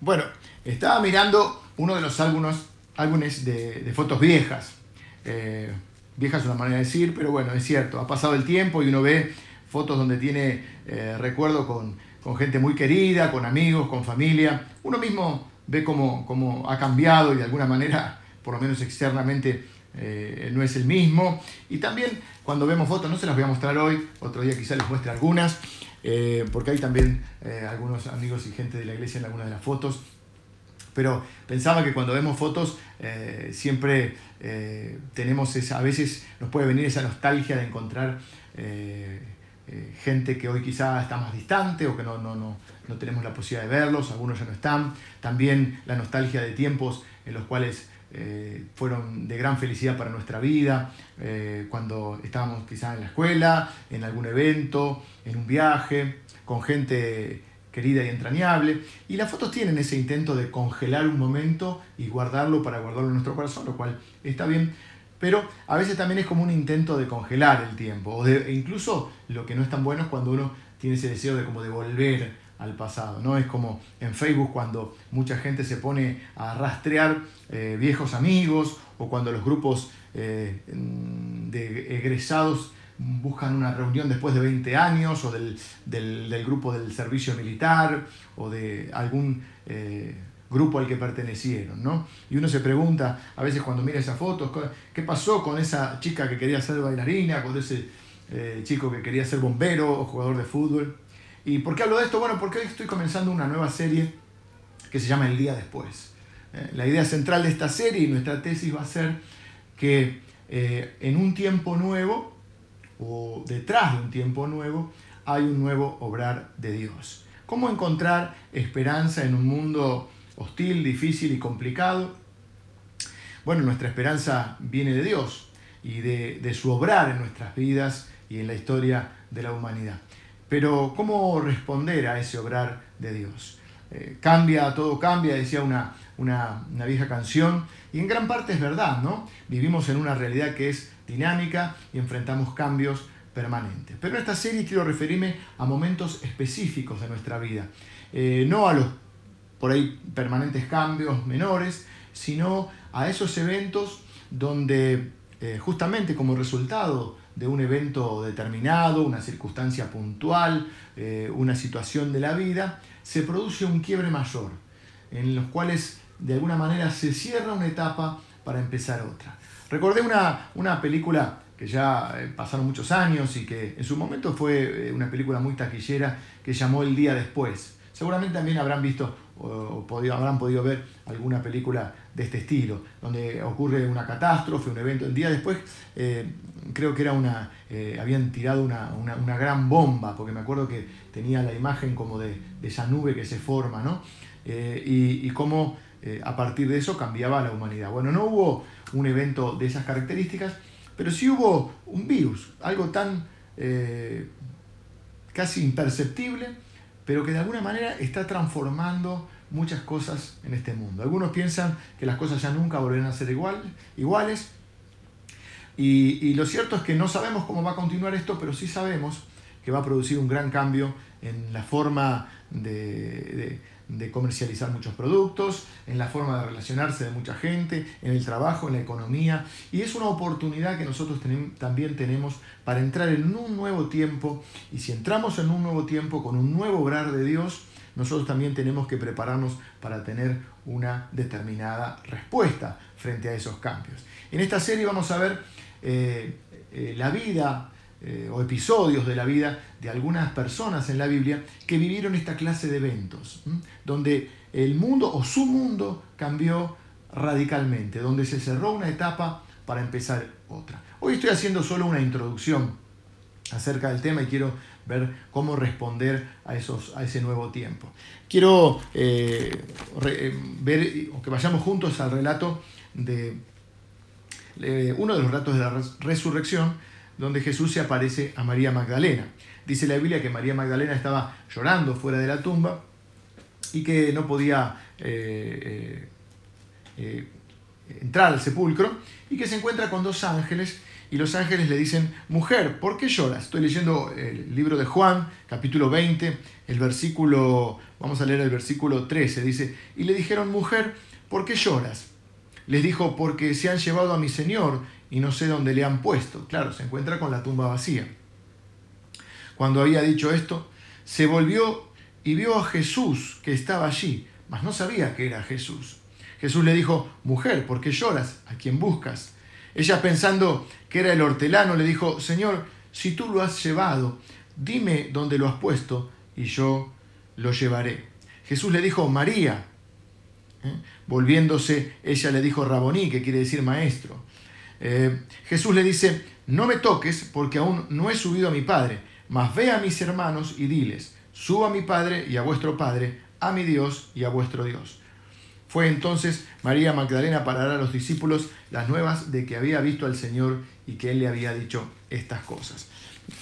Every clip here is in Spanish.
Bueno, estaba mirando uno de los álbumes, álbumes de, fotos viejas. Eh, viejas es una manera de decir, pero bueno, es cierto, ha pasado el tiempo y uno ve fotos donde tiene eh, recuerdo con, gente muy querida, con amigos, con familia. Uno mismo ve cómo, ha cambiado y de alguna manera, por lo menos externamente, eh, no es el mismo. Y también cuando vemos fotos, no se las voy a mostrar hoy, otro día quizás les muestre algunas, eh, porque hay también eh, algunos amigos y gente de la iglesia en algunas de las fotos. Pero pensaba que cuando vemos fotos eh, siempre tenemos esa, a veces nos puede venir esa nostalgia de encontrar gente que hoy quizá está más distante o que no, no, no, no tenemos la posibilidad de verlos, algunos ya no están. También la nostalgia de tiempos en los cuales eh, fueron de gran felicidad para nuestra vida, eh, cuando estábamos quizás en la escuela, en algún evento, en un viaje, con gente querida y entrañable. Y las fotos tienen ese intento de congelar un momento y guardarlo para guardarlo en nuestro corazón, lo cual está bien. Pero a veces también es como un intento de congelar el tiempo, o de, e incluso lo que no es tan bueno es cuando uno tiene ese deseo de como de volver al pasado. ¿no? Es como en Facebook cuando mucha gente se pone a rastrear eh, viejos amigos o cuando los grupos eh, de egresados buscan una reunión después de 20 años o del, grupo del servicio militar o de algún eh, grupo al que pertenecieron. ¿no? Y uno se pregunta a veces cuando mira esas fotos, ¿qué pasó con esa chica que quería ser bailarina, con ese chico que quería ser bombero o jugador de fútbol? ¿Y por qué hablo de esto? Bueno, porque hoy estoy comenzando una nueva serie que se llama El Día Después. Eh, la idea central de esta serie y nuestra tesis va a ser que eh, en un tiempo nuevo, o detrás de un tiempo nuevo, hay un nuevo obrar de Dios. ¿Cómo encontrar esperanza en un mundo hostil, difícil y complicado? Bueno, nuestra esperanza viene de Dios y de, de su obrar en nuestras vidas y en la historia de la humanidad. Pero ¿cómo responder a ese obrar de Dios? Eh, cambia, todo cambia, decía una, una, vieja canción, y en gran parte es verdad, ¿no? Vivimos en una realidad que es dinámica y enfrentamos cambios permanentes. Pero en esta serie quiero referirme a momentos específicos de nuestra vida, eh, no a los por ahí permanentes cambios menores, sino a esos eventos donde eh, justamente como resultado de un evento determinado, una circunstancia puntual, eh, una situación de la vida, se produce un quiebre mayor, en los cuales de alguna manera se cierra una etapa para empezar otra. Recordé una, una película que ya eh, pasaron muchos años y que en su momento fue eh, una película muy taquillera que llamó El Día Después. Seguramente también habrán visto o, habrán podido ver alguna película de este estilo, donde ocurre una catástrofe, un evento. El día después eh, creo que era una, eh, habían tirado una, gran bomba, porque me acuerdo que tenía la imagen como de, esa nube que se forma, ¿no? Eh, y, y, cómo a partir de eso cambiaba la humanidad. Bueno, no hubo un evento de esas características, pero sí hubo un virus, algo tan casi imperceptible, pero que de alguna manera está transformando muchas cosas en este mundo. Algunos piensan que las cosas ya nunca volverán a ser igual, iguales. Y, lo cierto es que no sabemos cómo va a continuar esto, pero sí sabemos que va a producir un gran cambio en la forma de, comercializar muchos productos, en la forma de relacionarse de mucha gente, en el trabajo, en la economía. Y es una oportunidad que nosotros también tenemos para entrar en un nuevo tiempo. Y si entramos en un nuevo tiempo con un nuevo obrar de Dios, nosotros también tenemos que prepararnos para tener una determinada respuesta frente a esos cambios. En esta serie vamos a ver eh, eh, la vida eh, o episodios de la vida de algunas personas en la Biblia que vivieron esta clase de eventos, donde el mundo o su mundo cambió radicalmente, donde se cerró una etapa para empezar otra. Hoy estoy haciendo solo una introducción acerca del tema y quiero ver cómo responder a, esos, a ese nuevo tiempo. Quiero eh, eh, ver, o que vayamos juntos al relato de uno de los relatos de la resurrección, donde Jesús se aparece a María Magdalena. Dice la Biblia que María Magdalena estaba llorando fuera de la tumba y que no podía eh, entrar al sepulcro y que se encuentra con dos ángeles y los ángeles le dicen, mujer, ¿por qué lloras? Estoy leyendo el libro de Juan, capítulo 20, el versículo, vamos a leer el versículo 13, dice, y le dijeron, mujer, ¿por qué lloras? Les dijo, porque se han llevado a mi Señor y no sé dónde le han puesto. Claro, se encuentra con la tumba vacía. Cuando había dicho esto, se volvió y vio a Jesús que estaba allí, mas no sabía que era Jesús. Jesús le dijo, mujer, ¿por qué lloras? ¿A quién buscas? Ella pensando que era el hortelano, le dijo, Señor, si tú lo has llevado, dime dónde lo has puesto y yo lo llevaré. Jesús le dijo, María. ¿Eh? Volviéndose, ella le dijo, Raboní, que quiere decir maestro. Eh, Jesús le dice, no me toques porque aún no he subido a mi Padre, mas ve a mis hermanos y diles, suba a mi Padre y a vuestro Padre, a mi Dios y a vuestro Dios. Fue entonces María Magdalena para dar a los discípulos las nuevas de que había visto al Señor y que Él le había dicho estas cosas.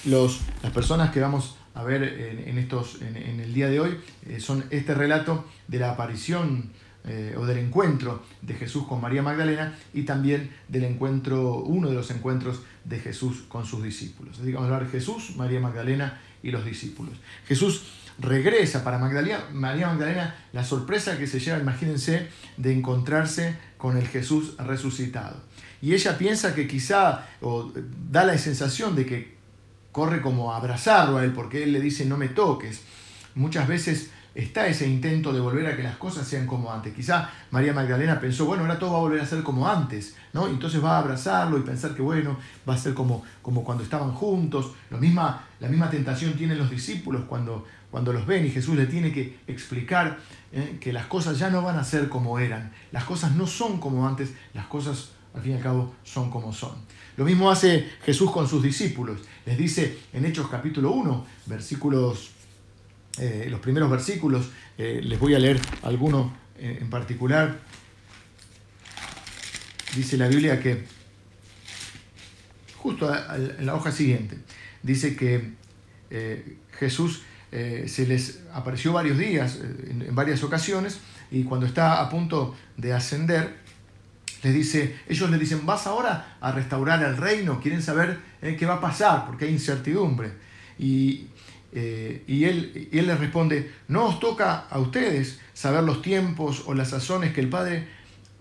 Los, las personas que vamos a ver en, estos, en, el día de hoy eh, son este relato de la aparición eh, o del encuentro de Jesús con María Magdalena y también del encuentro, uno de los encuentros de Jesús con sus discípulos. Así hablar Jesús, María Magdalena y los discípulos. Jesús regresa para Magdalena, María Magdalena la sorpresa que se lleva, imagínense, de encontrarse con el Jesús resucitado. Y ella piensa que quizá, o da la sensación de que corre como a abrazarlo a él, porque él le dice no me toques. Muchas veces está ese intento de volver a que las cosas sean como antes. Quizá María Magdalena pensó, bueno, ahora todo va a volver a ser como antes, ¿no? Entonces va a abrazarlo y pensar que, bueno, va a ser como, como cuando estaban juntos. Lo misma, la misma tentación tienen los discípulos cuando, cuando los ven y Jesús le tiene que explicar ¿eh? que las cosas ya no van a ser como eran. Las cosas no son como antes, las cosas al fin y al cabo son como son. Lo mismo hace Jesús con sus discípulos. Les dice en Hechos capítulo 1, versículos eh, los primeros versículos, eh, les voy a leer alguno eh, en particular. Dice la Biblia que, justo en la hoja siguiente, dice que Jesús se les apareció varios días, en, varias ocasiones, y cuando está a punto de ascender, les dice, ellos le dicen, vas ahora a restaurar el reino, quieren saber qué va a pasar, porque hay incertidumbre. Y eh, y, él, y él les responde, no os toca a ustedes saber los tiempos o las sazones que el Padre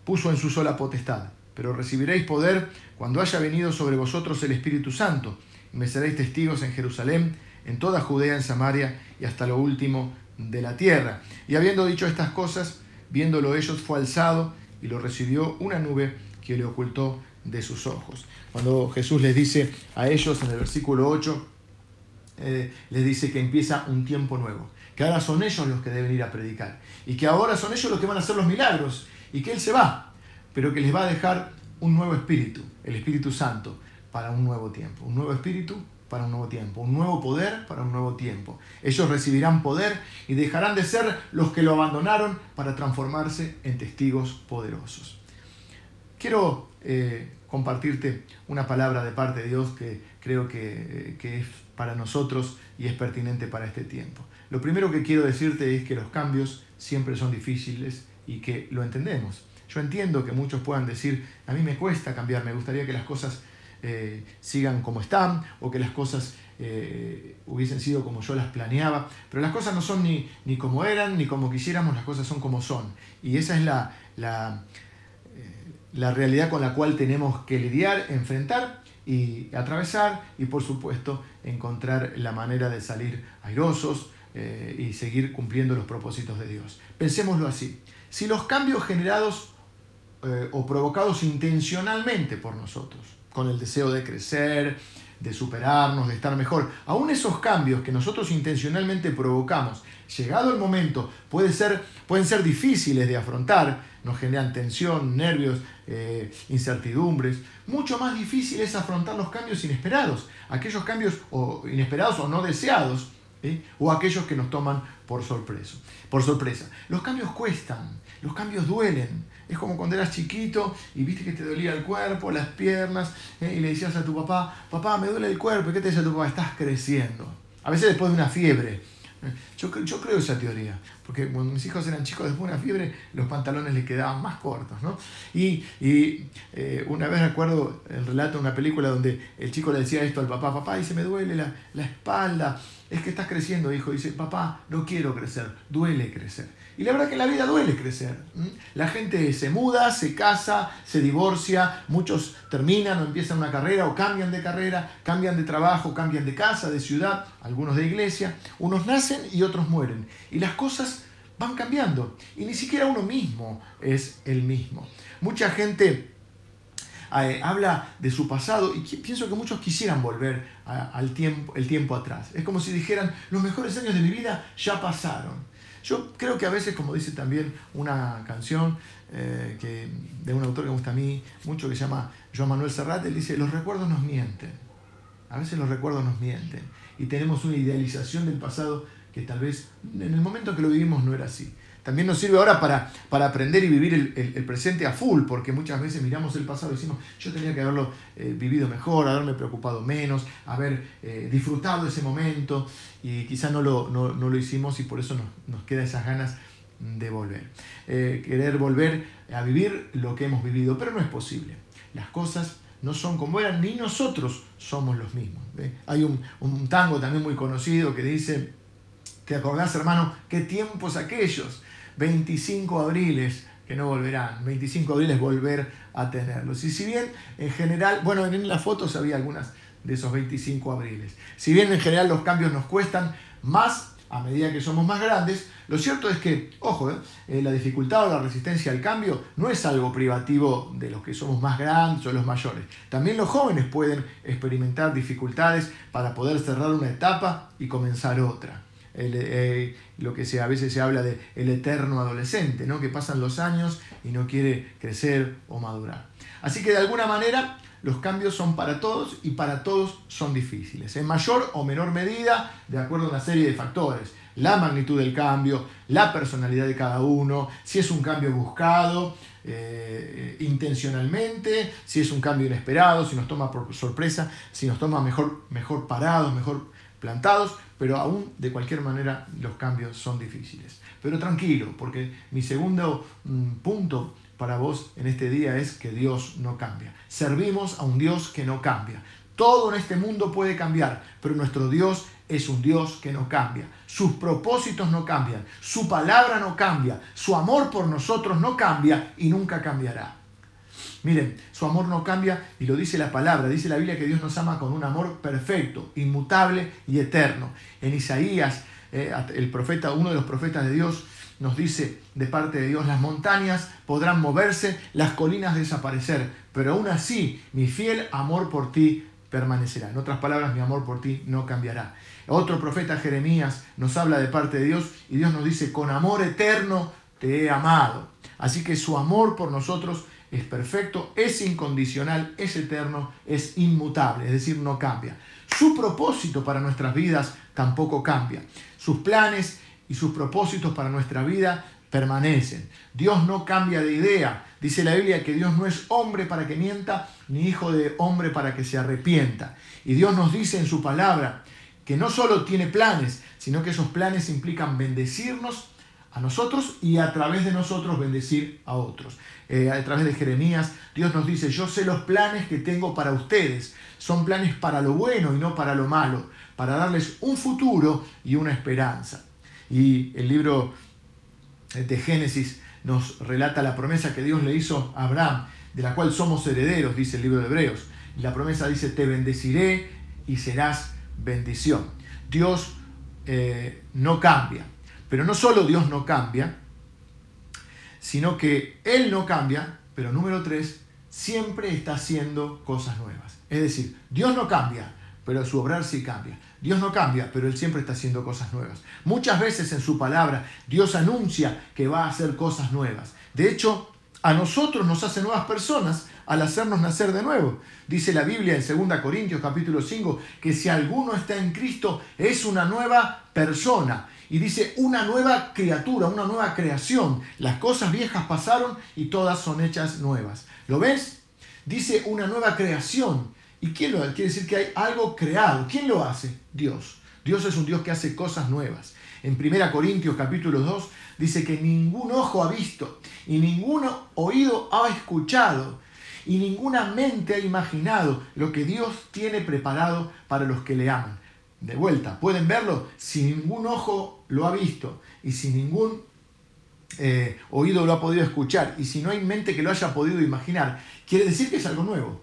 puso en su sola potestad, pero recibiréis poder cuando haya venido sobre vosotros el Espíritu Santo, y me seréis testigos en Jerusalén, en toda Judea, en Samaria y hasta lo último de la tierra. Y habiendo dicho estas cosas, viéndolo ellos, fue alzado y lo recibió una nube que le ocultó de sus ojos. Cuando Jesús les dice a ellos en el versículo 8, eh, les dice que empieza un tiempo nuevo, que ahora son ellos los que deben ir a predicar y que ahora son ellos los que van a hacer los milagros y que Él se va, pero que les va a dejar un nuevo espíritu, el Espíritu Santo, para un nuevo tiempo, un nuevo espíritu para un nuevo tiempo, un nuevo poder para un nuevo tiempo. Ellos recibirán poder y dejarán de ser los que lo abandonaron para transformarse en testigos poderosos. Quiero eh, compartirte una palabra de parte de Dios que creo que, que es para nosotros y es pertinente para este tiempo. Lo primero que quiero decirte es que los cambios siempre son difíciles y que lo entendemos. Yo entiendo que muchos puedan decir, a mí me cuesta cambiar, me gustaría que las cosas eh, sigan como están o que las cosas eh, hubiesen sido como yo las planeaba, pero las cosas no son ni, ni como eran ni como quisiéramos, las cosas son como son. Y esa es la, la, eh, la realidad con la cual tenemos que lidiar, enfrentar y atravesar y por supuesto encontrar la manera de salir airosos eh, y seguir cumpliendo los propósitos de Dios. Pensémoslo así. Si los cambios generados eh, o provocados intencionalmente por nosotros, con el deseo de crecer, de superarnos, de estar mejor, aún esos cambios que nosotros intencionalmente provocamos, llegado el momento, ser, pueden ser difíciles de afrontar, nos generan tensión, nervios, eh, incertidumbres. Mucho más difícil es afrontar los cambios inesperados, aquellos cambios o inesperados o no deseados, o aquellos que nos toman por sorpresa. por sorpresa. Los cambios cuestan, los cambios duelen. Es como cuando eras chiquito y viste que te dolía el cuerpo, las piernas, ¿eh? y le decías a tu papá, papá, me duele el cuerpo, ¿y qué te dice tu papá? Estás creciendo. A veces después de una fiebre, Yo, creo esa teoría, porque cuando mis hijos eran chicos después de una fiebre, los pantalones les quedaban más cortos. ¿no? Y, eh, una vez recuerdo el relato de una película donde el chico le decía esto al papá, papá, y se me duele la espalda, es que estás creciendo, hijo. dice, papá, no quiero crecer, duele crecer. Y la verdad que en la vida duele crecer. La gente se muda, se casa, se divorcia, muchos terminan o empiezan una carrera o cambian de carrera, cambian de trabajo, cambian de casa, de ciudad, algunos de iglesia. Unos nacen y otros mueren. Y las cosas van cambiando. Y ni siquiera uno mismo es el mismo. Mucha gente eh, habla de su pasado y pienso que muchos quisieran volver al tiempo, el tiempo atrás. Es como si dijeran, los mejores años de mi vida ya pasaron. Yo creo que a veces, como dice también una canción eh, que, de un autor que me gusta a mí mucho, que se llama Joan Manuel Serrat, él dice, los recuerdos nos mienten. A veces los recuerdos nos mienten. Y tenemos una idealización del pasado que tal vez en el momento que lo vivimos no era así también nos sirve ahora para, para aprender y vivir el, presente a full, porque muchas veces miramos el pasado y decimos, yo tenía que haberlo eh, vivido mejor, haberme preocupado menos, haber eh, disfrutado ese momento, y quizás no lo, no, lo, hicimos y por eso nos, nos quedan esas ganas de volver. Eh, querer volver a vivir lo que hemos vivido, pero no es posible. Las cosas no son como eran, ni nosotros somos los mismos. Hay un, un tango también muy conocido que dice, ¿te acordás hermano qué tiempos aquellos? 25 abriles que no volverán, 25 abriles volver a tenerlos. Y si bien en general, bueno, en las fotos había algunas de esos 25 abriles, si bien en general los cambios nos cuestan más a medida que somos más grandes, lo cierto es que, ojo, eh, eh, la dificultad o la resistencia al cambio no es algo privativo de los que somos más grandes o los mayores. También los jóvenes pueden experimentar dificultades para poder cerrar una etapa y comenzar otra. Eh, lo que se, a veces se habla de el eterno adolescente, ¿no? que pasan los años y no quiere crecer o madurar. Así que de alguna manera los cambios son para todos y para todos son difíciles, en mayor o menor medida, de acuerdo a una serie de factores. La magnitud del cambio, la personalidad de cada uno, si es un cambio buscado eh, intencionalmente, si es un cambio inesperado, si nos toma por sorpresa, si nos toma mejor, mejor parados, mejor plantados, pero aún de cualquier manera los cambios son difíciles. Pero tranquilo, porque mi segundo mm, punto para vos en este día es que Dios no cambia. Servimos a un Dios que no cambia. Todo en este mundo puede cambiar, pero nuestro Dios es un Dios que no cambia. Sus propósitos no cambian, su palabra no cambia, su amor por nosotros no cambia y nunca cambiará. Miren, su amor no cambia y lo dice la palabra. Dice la Biblia que Dios nos ama con un amor perfecto, inmutable y eterno. En Isaías, eh, el profeta, uno de los profetas de Dios, nos dice de parte de Dios, las montañas podrán moverse, las colinas desaparecer, pero aún así mi fiel amor por ti permanecerá. En otras palabras, mi amor por ti no cambiará. Otro profeta Jeremías nos habla de parte de Dios y Dios nos dice, con amor eterno te he amado. Así que su amor por nosotros es perfecto, es incondicional, es eterno, es inmutable, es decir, no cambia. Su propósito para nuestras vidas tampoco cambia. Sus planes y sus propósitos para nuestra vida permanecen. Dios no cambia de idea. Dice la Biblia que Dios no es hombre para que mienta, ni hijo de hombre para que se arrepienta. Y Dios nos dice en su palabra que no solo tiene planes, sino que esos planes implican bendecirnos a nosotros y a través de nosotros bendecir a otros. Eh, a través de Jeremías, Dios nos dice, yo sé los planes que tengo para ustedes. Son planes para lo bueno y no para lo malo, para darles un futuro y una esperanza. Y el libro de Génesis nos relata la promesa que Dios le hizo a Abraham, de la cual somos herederos, dice el libro de Hebreos. Y la promesa dice, te bendeciré y serás bendición. Dios eh, no cambia. Pero no solo Dios no cambia, sino que Él no cambia, pero número tres, siempre está haciendo cosas nuevas. Es decir, Dios no cambia, pero su obrar sí cambia. Dios no cambia, pero Él siempre está haciendo cosas nuevas. Muchas veces en su palabra Dios anuncia que va a hacer cosas nuevas. De hecho, a nosotros nos hace nuevas personas al hacernos nacer de nuevo. Dice la Biblia en 2 Corintios capítulo 5 que si alguno está en Cristo es una nueva persona. Y dice una nueva criatura, una nueva creación. Las cosas viejas pasaron y todas son hechas nuevas. ¿Lo ves? Dice una nueva creación. ¿Y quién lo Quiere decir que hay algo creado. ¿Quién lo hace? Dios. Dios es un Dios que hace cosas nuevas. En 1 Corintios capítulo 2 dice que ningún ojo ha visto y ningún oído ha escuchado y ninguna mente ha imaginado lo que Dios tiene preparado para los que le aman. De vuelta, pueden verlo si ningún ojo lo ha visto y si ningún eh, oído lo ha podido escuchar y si no hay mente que lo haya podido imaginar, quiere decir que es algo nuevo.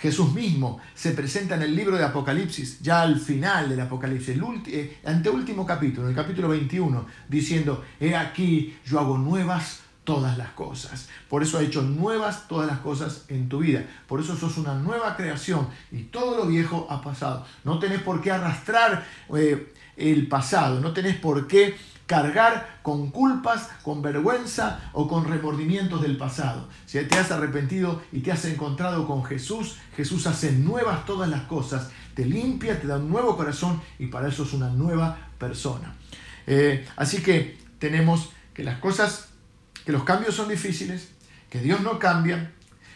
Jesús mismo se presenta en el libro de Apocalipsis, ya al final del Apocalipsis, el eh, anteúltimo capítulo, el capítulo 21, diciendo, he aquí, yo hago nuevas todas las cosas. Por eso ha hecho nuevas todas las cosas en tu vida. Por eso sos una nueva creación y todo lo viejo ha pasado. No tenés por qué arrastrar eh, el pasado, no tenés por qué cargar con culpas, con vergüenza o con remordimientos del pasado. Si te has arrepentido y te has encontrado con Jesús, Jesús hace nuevas todas las cosas, te limpia, te da un nuevo corazón y para eso es una nueva persona. Eh, así que tenemos que las cosas, que los cambios son difíciles, que Dios no cambia,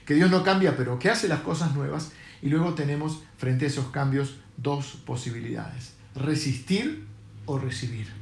que Dios no cambia, pero que hace las cosas nuevas. Y luego tenemos frente a esos cambios dos posibilidades, resistir o recibir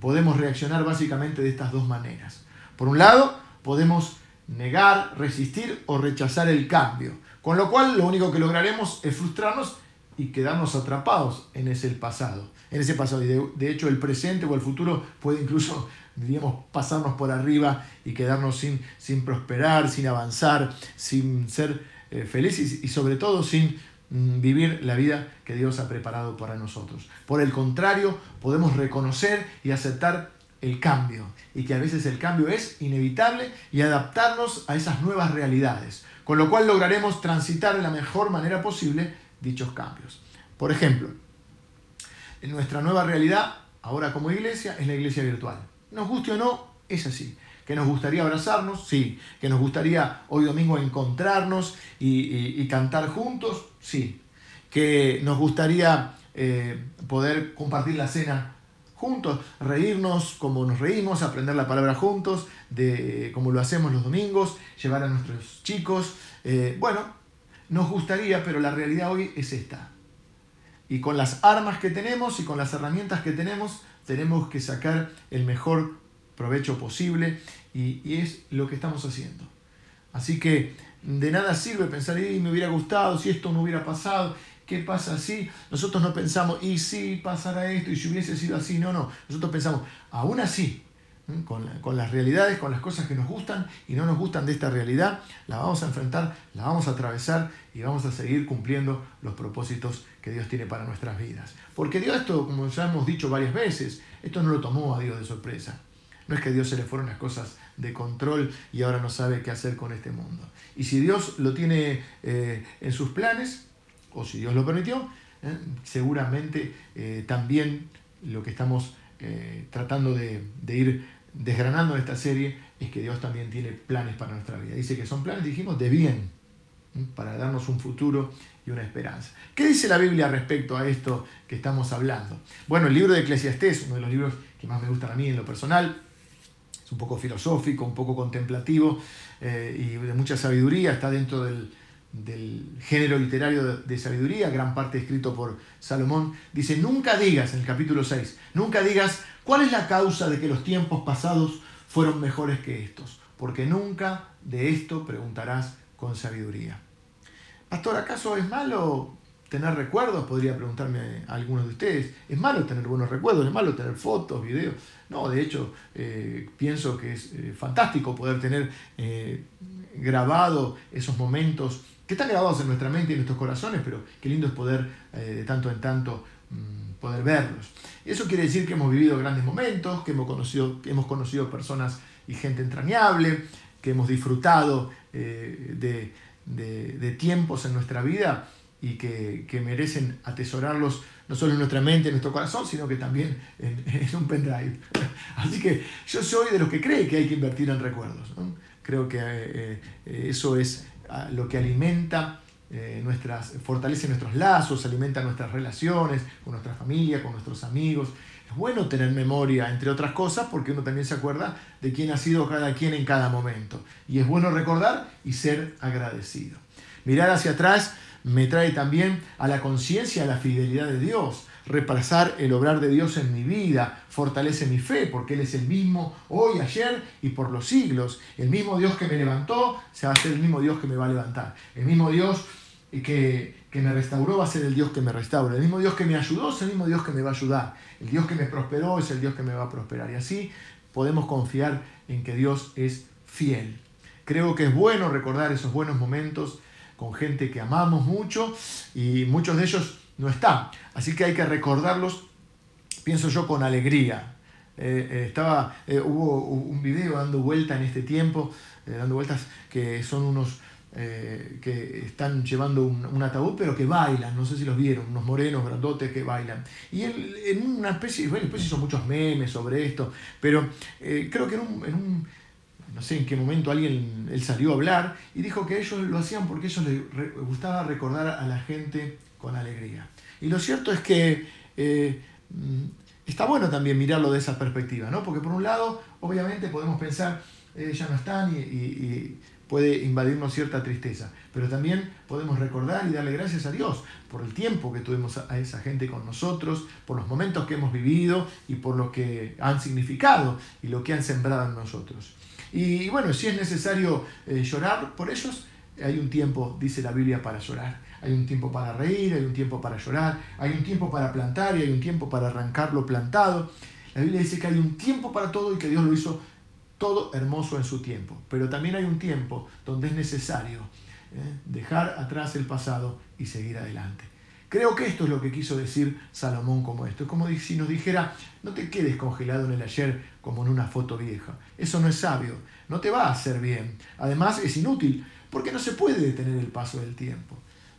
podemos reaccionar básicamente de estas dos maneras. Por un lado, podemos negar, resistir o rechazar el cambio, con lo cual lo único que lograremos es frustrarnos y quedarnos atrapados en ese pasado, en ese pasado. Y de, hecho el presente o el futuro puede incluso, diríamos, pasarnos por arriba y quedarnos sin, sin prosperar, sin avanzar, sin ser eh, felices y sobre todo sin Mm, vivir la vida que Dios ha preparado para nosotros. Por el contrario, podemos reconocer y aceptar el cambio y que a veces el cambio es inevitable y adaptarnos a esas nuevas realidades, con lo cual lograremos transitar de la mejor manera posible dichos cambios. Por ejemplo, en nuestra nueva realidad, ahora como iglesia, es la iglesia virtual. Nos guste o no, es así que nos gustaría abrazarnos, sí, que nos gustaría hoy domingo encontrarnos y, cantar juntos, sí, que nos gustaría eh, poder compartir la cena juntos, reírnos como nos reímos, aprender la palabra juntos, de, como lo hacemos los domingos, llevar a nuestros chicos. Eh, bueno, nos gustaría, pero la realidad hoy es esta. Y con las armas que tenemos y con las herramientas que tenemos, tenemos que sacar el mejor provecho posible y, es lo que estamos haciendo. Así que de nada sirve pensar, y me hubiera gustado, si esto no hubiera pasado, ¿qué pasa si? Nosotros no pensamos, y si pasara esto, y si hubiese sido así, no, no. Nosotros pensamos, aún así, con, con, las realidades, con las cosas que nos gustan y no nos gustan de esta realidad, la vamos a enfrentar, la vamos a atravesar y vamos a seguir cumpliendo los propósitos que Dios tiene para nuestras vidas. Porque Dios esto, como ya hemos dicho varias veces, esto no lo tomó a Dios de sorpresa. No es que a Dios se le fueron las cosas de control y ahora no sabe qué hacer con este mundo. Y si Dios lo tiene eh, en sus planes, o si Dios lo permitió, eh, seguramente eh, también lo que estamos tratando de, ir desgranando esta serie es que Dios también tiene planes para nuestra vida. Dice que son planes, dijimos, de bien, para darnos un futuro y una esperanza. ¿Qué dice la Biblia respecto a esto que estamos hablando? Bueno, el libro de Eclesiastés, uno de los libros que más me gustan a mí en lo personal, es un poco filosófico, un poco contemplativo eh, y de mucha sabiduría, está dentro del, género literario de, sabiduría, gran parte escrito por Salomón, dice, nunca digas, en el capítulo 6, nunca digas cuál es la causa de que los tiempos pasados fueron mejores que estos, porque nunca de esto preguntarás con sabiduría. Pastor, ¿acaso es malo tener recuerdos? Podría preguntarme a algunos de ustedes. ¿Es malo tener buenos recuerdos? ¿Es malo tener fotos, videos? No, de hecho, eh, pienso que es eh, fantástico poder tener eh, grabado esos momentos que están grabados en nuestra mente y en nuestros corazones, pero qué lindo es poder de tanto en tanto mm, poder verlos. Eso quiere decir que hemos vivido grandes momentos, que hemos conocido, hemos conocido personas y gente entrañable, que hemos disfrutado de, de tiempos en nuestra vida y que, que, merecen atesorarlos no solo en nuestra mente, en nuestro corazón, sino que también en, un pendrive. Así que yo soy de los que cree que hay que invertir en recuerdos. Creo que eh, eh, eso es ah, lo que alimenta eh, nuestras, fortalece nuestros lazos, alimenta nuestras relaciones con nuestra familia, con nuestros amigos. Es bueno tener memoria, entre otras cosas, porque uno también se acuerda de quién ha sido cada quien en cada momento. Y es bueno recordar y ser agradecido. Mirar hacia atrás me trae también a la conciencia la fidelidad de Dios. repasar el obrar de Dios en mi vida, fortalece mi fe, porque Él es el mismo hoy, ayer y por los siglos. El mismo Dios que me levantó, se va a el mismo Dios que me va a levantar. El mismo Dios que, que me restauró va a ser el Dios que me restaura. El mismo Dios que me ayudó es el mismo Dios que me va a ayudar. El Dios que me prosperó es el Dios que me va a prosperar. Y así podemos confiar en que Dios es fiel. Creo que es bueno recordar esos buenos momentos con gente que amamos mucho y muchos de ellos no están. Así que hay que recordarlos, pienso yo, con alegría. Eh, eh, estaba, eh, hubo un video dando vuelta en este tiempo, dando vueltas, que son unos que están llevando un, ataúd, pero que bailan, no sé si los vieron, unos morenos grandotes que bailan. Y en una especie, bueno, después hizo muchos memes sobre esto, pero creo que en un no sé en qué momento alguien, él salió a hablar y dijo que ellos lo hacían porque ellos les gustaba recordar a la gente con alegría. Y lo cierto es que eh, mm, está bueno también mirarlo de esa perspectiva, ¿no? Porque por un lado, obviamente podemos pensar, eh, ya no están y, puede invadirnos cierta tristeza, pero también podemos recordar y darle gracias a Dios por el tiempo que tuvimos a esa gente con nosotros, por los momentos que hemos vivido y por lo que han significado y lo que han sembrado en nosotros. Y bueno, si es necesario eh, llorar por ellos, hay un tiempo, dice la Biblia, para llorar. Hay un tiempo para reír, hay un tiempo para llorar, hay un tiempo para plantar y hay un tiempo para arrancar lo plantado. La Biblia dice que hay un tiempo para todo y que Dios lo hizo todo hermoso en su tiempo. Pero también hay un tiempo donde es necesario eh, dejar atrás el pasado y seguir adelante. Creo que esto es lo que quiso decir Salomón como esto. Es como si nos dijera, no te quedes congelado en el ayer como en una foto vieja. Eso no es sabio, no te va a hacer bien. Además es inútil, porque no se puede detener el paso del tiempo.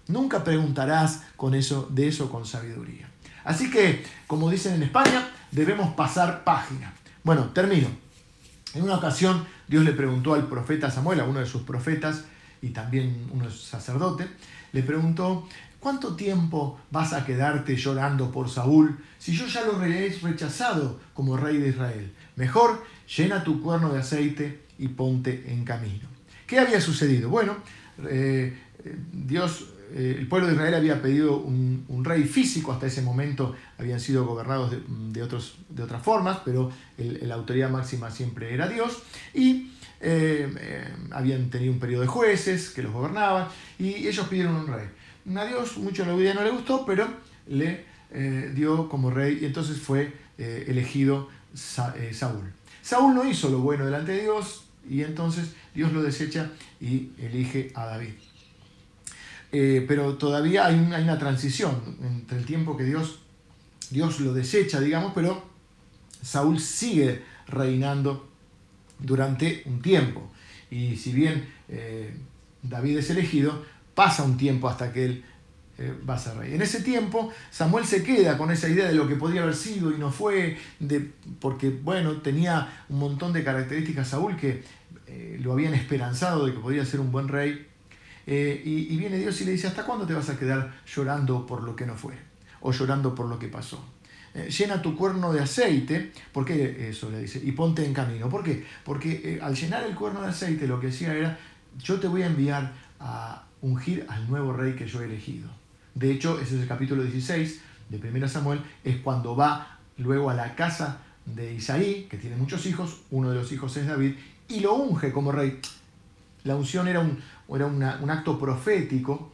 Nunca preguntarás con eso, de eso con sabiduría. Así que, como dicen en España, debemos pasar página. Bueno, termino. En una ocasión Dios le preguntó al profeta Samuel, a uno de sus profetas y también uno sacerdote, le preguntó, ¿Cuánto tiempo vas a quedarte llorando por Saúl si yo ya lo he rechazado como rey de Israel? Mejor llena tu cuerno de aceite y ponte en camino. ¿Qué había sucedido? Bueno, eh, Dios, eh, el pueblo de Israel había pedido un, rey físico, hasta ese momento habían sido gobernados de, otras formas, pero la autoridad máxima siempre era Dios, y eh, habían tenido un periodo de jueces que los gobernaban, y ellos pidieron un rey a Dios mucho la vida no le gustó, pero le eh, dio como rey y entonces fue eh, elegido eh, Saúl. Saúl no hizo lo bueno delante de Dios y entonces Dios lo desecha y elige a David. pero todavía hay, una transición entre el tiempo que Dios, Dios lo desecha, digamos, pero Saúl sigue reinando durante un tiempo. Y si bien David es elegido, pasa un tiempo hasta que él eh, va a ser rey. En ese tiempo, Samuel se queda con esa idea de lo que podría haber sido y no fue, de, porque, bueno, tenía un montón de características Saúl que eh, lo habían esperanzado de que podría ser un buen rey. Eh, y, viene Dios y le dice, ¿hasta cuándo te vas a quedar llorando por lo que no fue? O llorando por lo que pasó. llena tu cuerno de aceite, ¿por qué eso le dice? Y ponte en camino. ¿Por qué? Porque al llenar el cuerno de aceite lo que decía era, yo te voy a enviar a, ungir al nuevo rey que yo he elegido. De hecho, ese es el capítulo 16 de 1 Samuel, es cuando va luego a la casa de Isaí, que tiene muchos hijos, uno de los hijos es David, y lo unge como rey. La unción era un, era un acto profético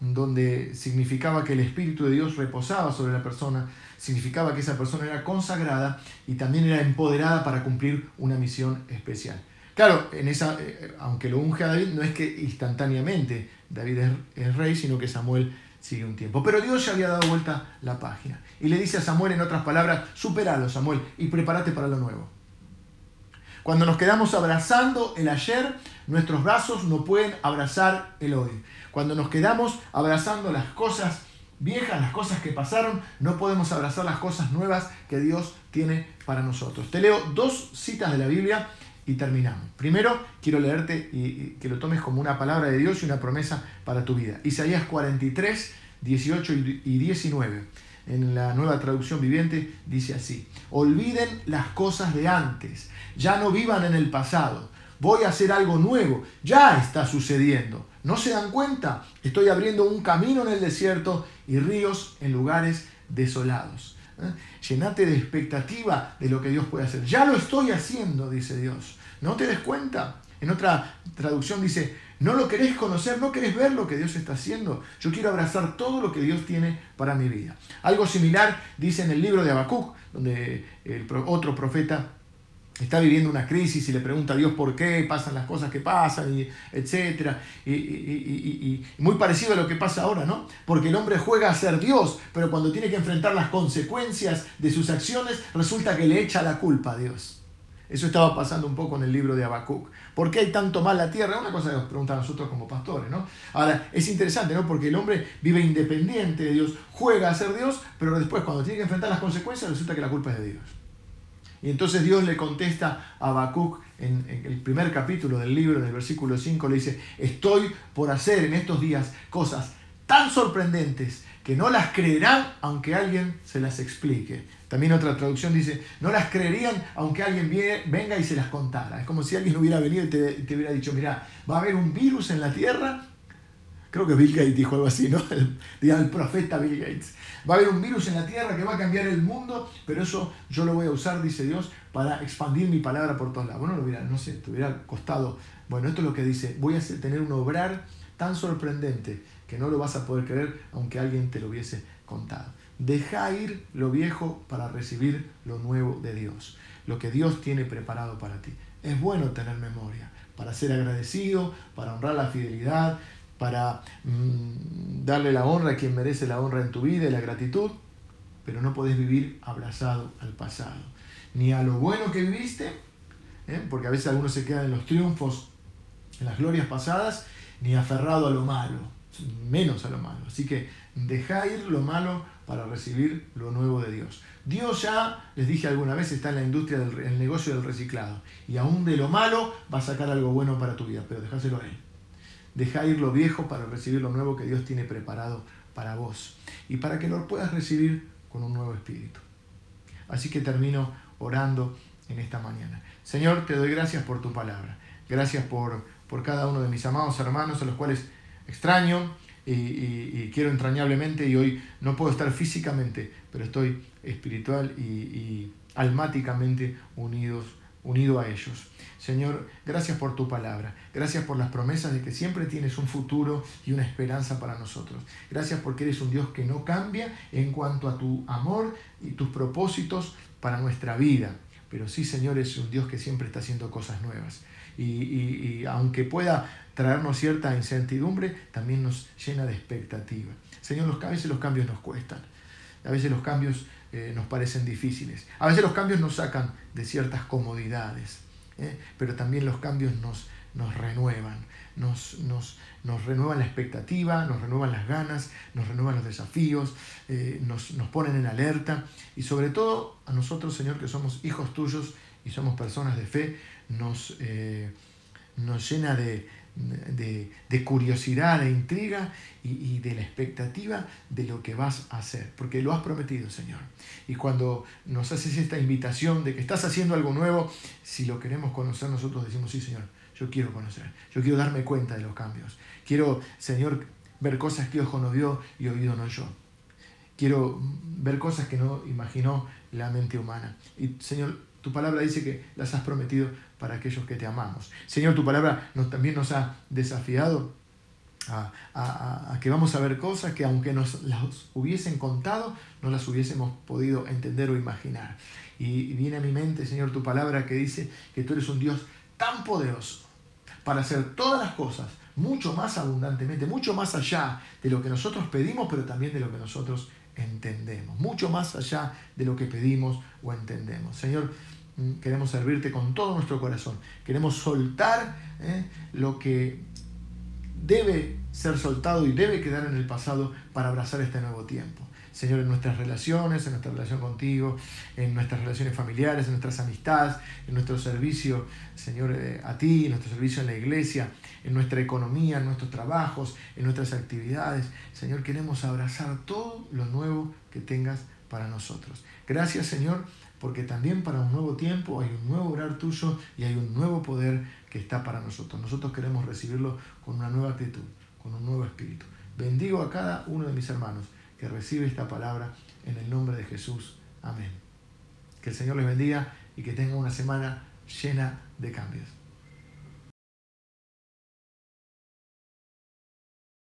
donde significaba que el Espíritu de Dios reposaba sobre la persona, significaba que esa persona era consagrada y también era empoderada para cumplir una misión especial. Claro, en esa, eh, aunque lo unge a David, no es que instantáneamente David es, rey, sino que Samuel sigue un tiempo. Pero Dios ya había dado vuelta la página. Y le dice a Samuel, en otras palabras, superalo, Samuel, y prepárate para lo nuevo. Cuando nos quedamos abrazando el ayer, nuestros brazos no pueden abrazar el hoy. Cuando nos quedamos abrazando las cosas viejas, las cosas que pasaron, no podemos abrazar las cosas nuevas que Dios tiene para nosotros. Te leo dos citas de la Biblia y terminamos. Primero, quiero leerte y, que lo tomes como una palabra de Dios y una promesa para tu vida. Isaías 43, 18 y 19. En la nueva traducción viviente dice así, olviden las cosas de antes, ya no vivan en el pasado, voy a hacer algo nuevo, ya está sucediendo. ¿No se dan cuenta? Estoy abriendo un camino en el desierto y ríos en lugares desolados. ¿eh? Llenate de expectativa de lo que Dios puede hacer. Ya lo estoy haciendo, dice Dios. ¿No te des cuenta? En otra traducción dice, no lo querés conocer, no querés ver lo que Dios está haciendo. Yo quiero abrazar todo lo que Dios tiene para mi vida. Algo similar dice en el libro de Habacuc, donde el otro profeta está viviendo una crisis y le pregunta a Dios por qué pasan las cosas que pasan, y etc. Y, y, muy parecido a lo que pasa ahora, ¿no? Porque el hombre juega a ser Dios, pero cuando tiene que enfrentar las consecuencias de sus acciones, resulta que le echa la culpa a Dios. Eso estaba pasando un poco en el libro de Habacuc. ¿Por qué hay tanto mal la tierra? Una cosa que nos preguntan a nosotros como pastores, ¿no? Ahora, es interesante, ¿no? Porque el hombre vive independiente de Dios, juega a ser Dios, pero después cuando tiene que enfrentar las consecuencias resulta que la culpa es de Dios. Y entonces Dios le contesta a Habacuc en, en, el primer capítulo del libro, en el versículo 5, le dice, estoy por hacer en estos días cosas tan sorprendentes que no las creerán aunque alguien se las explique. También otra traducción dice, no las creerían aunque alguien venga y se las contara. Es como si alguien hubiera venido y te, hubiera dicho, mira, va a haber un virus en la Tierra. Creo que Bill Gates dijo algo así, ¿no? El, el profeta Bill Gates. Va a haber un virus en la Tierra que va a cambiar el mundo, pero eso yo lo voy a usar, dice Dios, para expandir mi palabra por todos lados. Bueno, no, sé, te hubiera costado. Bueno, esto es lo que dice, voy a tener un obrar tan sorprendente que no lo vas a poder creer aunque alguien te lo hubiese contado. Deja ir lo viejo para recibir lo nuevo de Dios, lo que Dios tiene preparado para ti. Es bueno tener memoria, para ser agradecido, para honrar la fidelidad, para mm, darle la honra a quien merece la honra en tu vida y la gratitud, pero no podés vivir abrazado al pasado, ni a lo bueno que viviste, ¿eh? porque a veces algunos se quedan en los triunfos, en las glorias pasadas, ni aferrado a lo malo, menos a lo malo. Así que deja ir lo malo para recibir lo nuevo de Dios. Dios ya, les dije alguna vez, está en la industria del negocio del reciclado. Y aún de lo malo va a sacar algo bueno para tu vida, pero dejáselo a Él. Deja ir lo viejo para recibir lo nuevo que Dios tiene preparado para vos. Y para que lo puedas recibir con un nuevo espíritu. Así que termino orando en esta mañana. Señor, te doy gracias por tu palabra. Gracias por, por cada uno de mis amados hermanos a los cuales extraño, y, quiero entrañablemente y hoy no puedo estar físicamente, pero estoy espiritual y, almáticamente unidos, unido a ellos. Señor, gracias por tu palabra, gracias por las promesas de que siempre tienes un futuro y una esperanza para nosotros. Gracias porque eres un Dios que no cambia en cuanto a tu amor y tus propósitos para nuestra vida. Pero sí, Señor, es un Dios que siempre está haciendo cosas nuevas. Y aunque pueda traernos cierta incertidumbre, también nos llena de expectativa. Señor, a veces los cambios nos cuestan, a veces los cambios eh, nos parecen difíciles, a veces los cambios nos sacan de ciertas comodidades, ¿eh? pero también los cambios nos, nos renuevan, nos, nos, nos, renuevan la expectativa, nos renuevan las ganas, nos renuevan los desafíos, eh, nos, nos, ponen en alerta y sobre todo a nosotros, Señor, que somos hijos tuyos y somos personas de fe, nos, nos llena de, de, curiosidad, de intriga y, de la expectativa de lo que vas a hacer, porque lo has prometido, Señor. Y cuando nos haces esta invitación de que estás haciendo algo nuevo, si lo queremos conocer, nosotros decimos, sí, Señor, yo quiero conocer, yo quiero darme cuenta de los cambios. Quiero, Señor, ver cosas que ojo no vio y oído no yo. Quiero ver cosas que no imaginó la mente humana. Y, Señor, tu palabra dice que las has prometido para aquellos que te amamos. Señor, tu palabra nos, también nos ha desafiado a, que vamos a ver cosas que aunque nos las hubiesen contado, no las hubiésemos podido entender o imaginar. Y, viene a mi mente, Señor, tu palabra que dice que tú eres un Dios tan poderoso para hacer todas las cosas mucho más abundantemente, mucho más allá de lo que nosotros pedimos, pero también de lo que nosotros entendemos, mucho más allá de lo que pedimos o entendemos. Señor, Mm, queremos servirte con todo nuestro corazón. Queremos soltar eh, lo que debe ser soltado y debe quedar en el pasado para abrazar este nuevo tiempo. Señor, en nuestras relaciones, en nuestra relación contigo, en nuestras relaciones familiares, en nuestras amistades, en nuestro servicio, Señor, eh, a ti, en nuestro servicio en la iglesia, en nuestra economía, en nuestros trabajos, en nuestras actividades. Señor, queremos abrazar todo lo nuevo que tengas para nosotros. Gracias, Señor, porque también para un nuevo tiempo hay un nuevo obrar tuyo y hay un nuevo poder que está para nosotros. Nosotros queremos recibirlo con una nueva actitud, con un nuevo espíritu. Bendigo a cada uno de mis hermanos que recibe esta palabra en el nombre de Jesús. Amén. Que el Señor les bendiga y que tenga una semana llena de cambios.